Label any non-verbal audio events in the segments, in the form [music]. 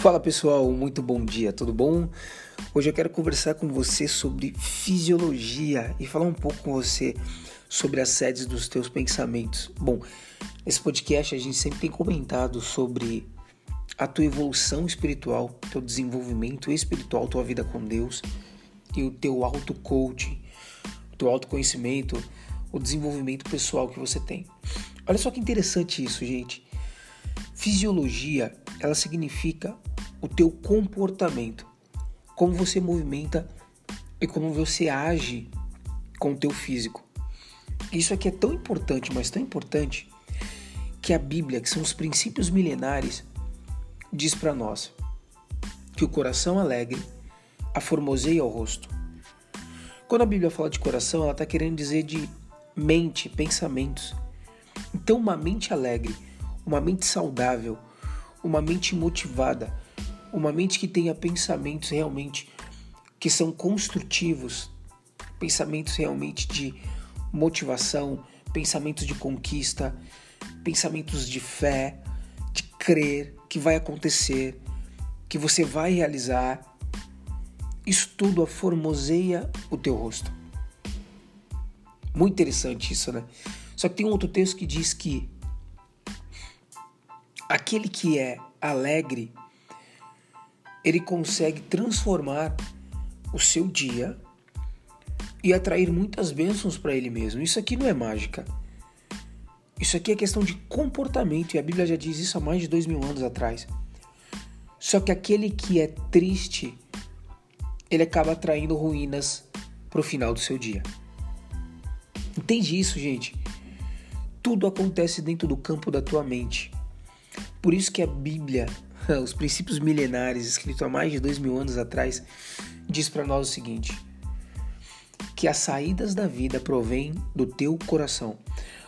Fala pessoal, muito bom dia, tudo bom? Hoje eu quero conversar com você sobre fisiologia e falar um pouco com você sobre as sedes dos teus pensamentos. Bom, nesse podcast a gente sempre tem comentado sobre a tua evolução espiritual, teu desenvolvimento espiritual, tua vida com Deus e o teu auto-coaching, o teu autoconhecimento, o desenvolvimento pessoal que você tem. Olha só que interessante isso, gente. Fisiologia, ela significa o teu comportamento, como você movimenta e como você age com o teu físico. Isso aqui é tão importante, mas tão importante que a Bíblia, que são os princípios milenares, diz para nós que o coração alegre aformoseia o rosto. Quando a Bíblia fala de coração, ela está querendo dizer de mente, pensamentos. Então, uma mente alegre, uma mente saudável, uma mente motivada, uma mente que tenha pensamentos realmente que são construtivos, pensamentos realmente de motivação, pensamentos de conquista, pensamentos de fé, de crer que vai acontecer, que você vai realizar. Isso tudo aformoseia o teu rosto. Muito interessante isso, né? Só que tem um outro texto que diz que aquele que é alegre ele consegue transformar o seu dia e atrair muitas bênçãos para ele mesmo. Isso aqui não é mágica. Isso aqui é questão de comportamento e a Bíblia já diz isso há mais de dois mil anos atrás. Só que aquele que é triste, ele acaba atraindo ruínas para o final do seu dia. Entende isso, gente? Tudo acontece dentro do campo da tua mente. Por isso que a Bíblia [laughs] os princípios milenares, escrito há mais de dois mil anos atrás, diz para nós o seguinte: que as saídas da vida provêm do teu coração.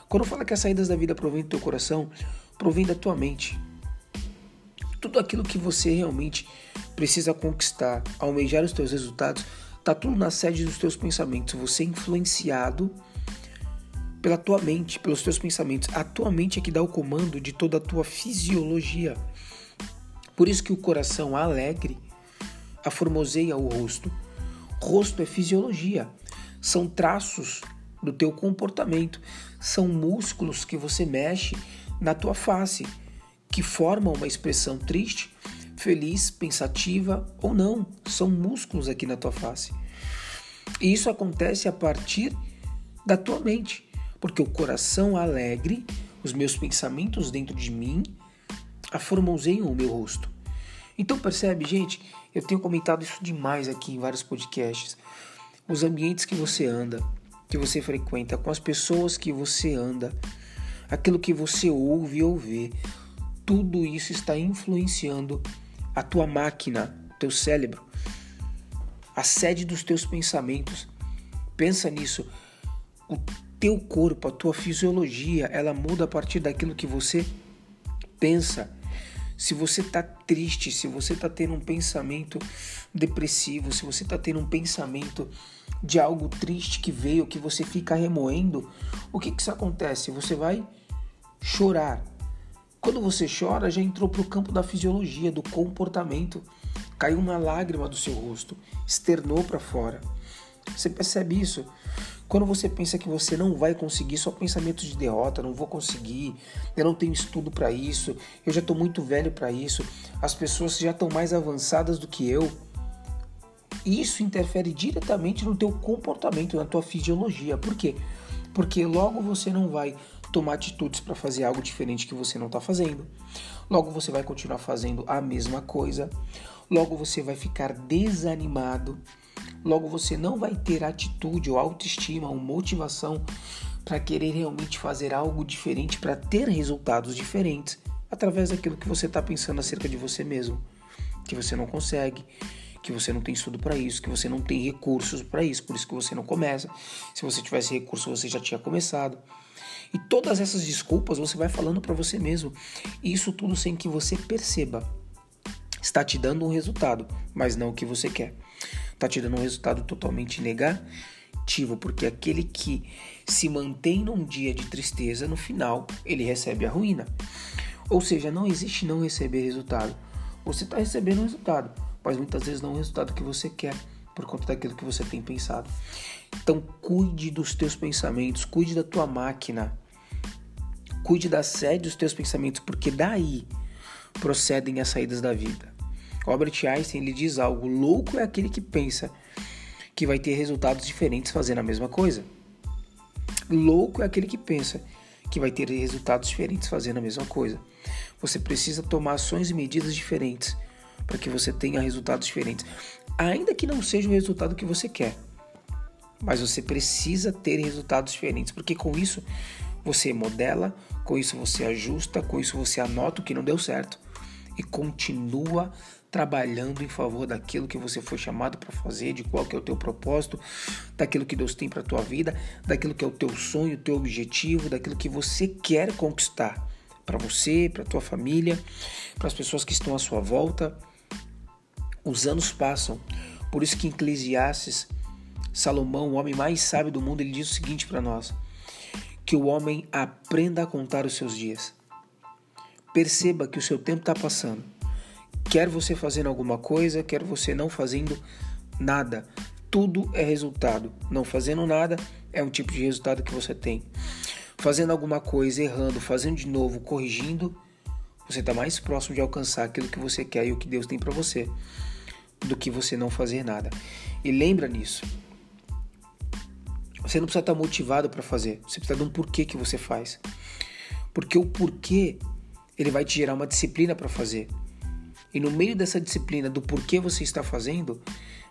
Quando fala que as saídas da vida provêm do teu coração, provém da tua mente. Tudo aquilo que você realmente precisa conquistar, almejar os teus resultados, tá tudo na sede dos teus pensamentos. Você é influenciado pela tua mente, pelos teus pensamentos. A tua mente é que dá o comando de toda a tua fisiologia. Por isso que o coração alegre aformoseia o rosto. Rosto é fisiologia, são traços do teu comportamento, são músculos que você mexe na tua face, que formam uma expressão triste, feliz, pensativa ou não. São músculos aqui na tua face. E isso acontece a partir da tua mente, porque o coração alegre, os meus pensamentos dentro de mim, aformoseiam o meu rosto. Então percebe, gente, eu tenho comentado isso demais aqui em vários podcasts. Os ambientes que você anda, que você frequenta, com as pessoas que você anda, aquilo que você ouve ou vê, tudo isso está influenciando a tua máquina, teu cérebro, a sede dos teus pensamentos. Pensa nisso. O teu corpo, a tua fisiologia, ela muda a partir daquilo que você pensa. Se você está triste, se você está tendo um pensamento depressivo, se você está tendo um pensamento de algo triste que veio, que você fica remoendo, o que, que isso acontece? Você vai chorar. Quando você chora, já entrou para o campo da fisiologia, do comportamento. Caiu uma lágrima do seu rosto, externou para fora. Você percebe isso? Quando você pensa que você não vai conseguir, só pensamento de derrota, não vou conseguir, eu não tenho estudo para isso, eu já estou muito velho para isso, as pessoas já estão mais avançadas do que eu. Isso interfere diretamente no teu comportamento, na tua fisiologia. Por quê? Porque logo você não vai tomar atitudes para fazer algo diferente que você não está fazendo. Logo você vai continuar fazendo a mesma coisa. Logo você vai ficar desanimado Logo, você não vai ter atitude ou autoestima ou motivação para querer realmente fazer algo diferente, para ter resultados diferentes através daquilo que você está pensando acerca de você mesmo, que você não consegue, que você não tem estudo para isso, que você não tem recursos para isso, por isso que você não começa. Se você tivesse recurso, você já tinha começado. E todas essas desculpas você vai falando para você mesmo. E isso tudo sem que você perceba. Está te dando um resultado, mas não o que você quer está te dando um resultado totalmente negativo, porque aquele que se mantém num dia de tristeza, no final ele recebe a ruína. Ou seja, não existe não receber resultado. você está recebendo o resultado, mas muitas vezes não o resultado que você quer por conta daquilo que você tem pensado. Então, cuide dos teus pensamentos, cuide da tua máquina, cuide da sede dos teus pensamentos, porque daí procedem as saídas da vida. Albert Einstein ele diz algo: louco é aquele que pensa que vai ter resultados diferentes fazendo a mesma coisa. Louco é aquele que pensa que vai ter resultados diferentes fazendo a mesma coisa. Você precisa tomar ações e medidas diferentes para que você tenha resultados diferentes, ainda que não seja o resultado que você quer. Mas você precisa ter resultados diferentes, porque com isso você modela, com isso você ajusta, com isso você anota o que não deu certo e continua trabalhando em favor daquilo que você foi chamado para fazer, de qual que é o teu propósito, daquilo que Deus tem para tua vida, daquilo que é o teu sonho, o teu objetivo, daquilo que você quer conquistar para você, para tua família, para as pessoas que estão à sua volta. Os anos passam, por isso que em Eclesiastes, Salomão, o homem mais sábio do mundo, ele diz o seguinte para nós: que o homem aprenda a contar os seus dias. Perceba que o seu tempo está passando Quer você fazendo alguma coisa, quer você não fazendo nada. Tudo é resultado. Não fazendo nada é um tipo de resultado que você tem. Fazendo alguma coisa, errando, fazendo de novo, corrigindo, você está mais próximo de alcançar aquilo que você quer e o que Deus tem para você do que você não fazer nada. E lembra nisso. Você não precisa estar tá motivado para fazer. Você precisa de um porquê que você faz. Porque o porquê ele vai te gerar uma disciplina para fazer. E no meio dessa disciplina do porquê você está fazendo,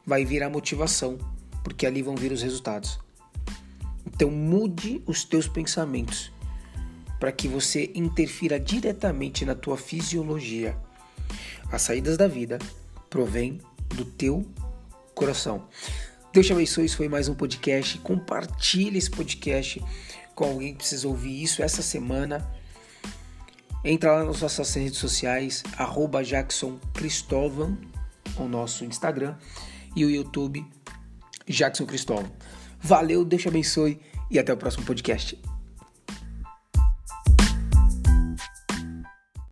vai vir a motivação, porque ali vão vir os resultados. Então mude os teus pensamentos para que você interfira diretamente na tua fisiologia. As saídas da vida provêm do teu coração. Deus te abençoe, isso foi mais um podcast. Compartilhe esse podcast com alguém que precisa ouvir isso essa semana. Entra lá nas nossas redes sociais, arroba Jackson Cristóvão, o nosso Instagram, e o YouTube Jackson Cristóvão. Valeu, Deus te abençoe e até o próximo podcast.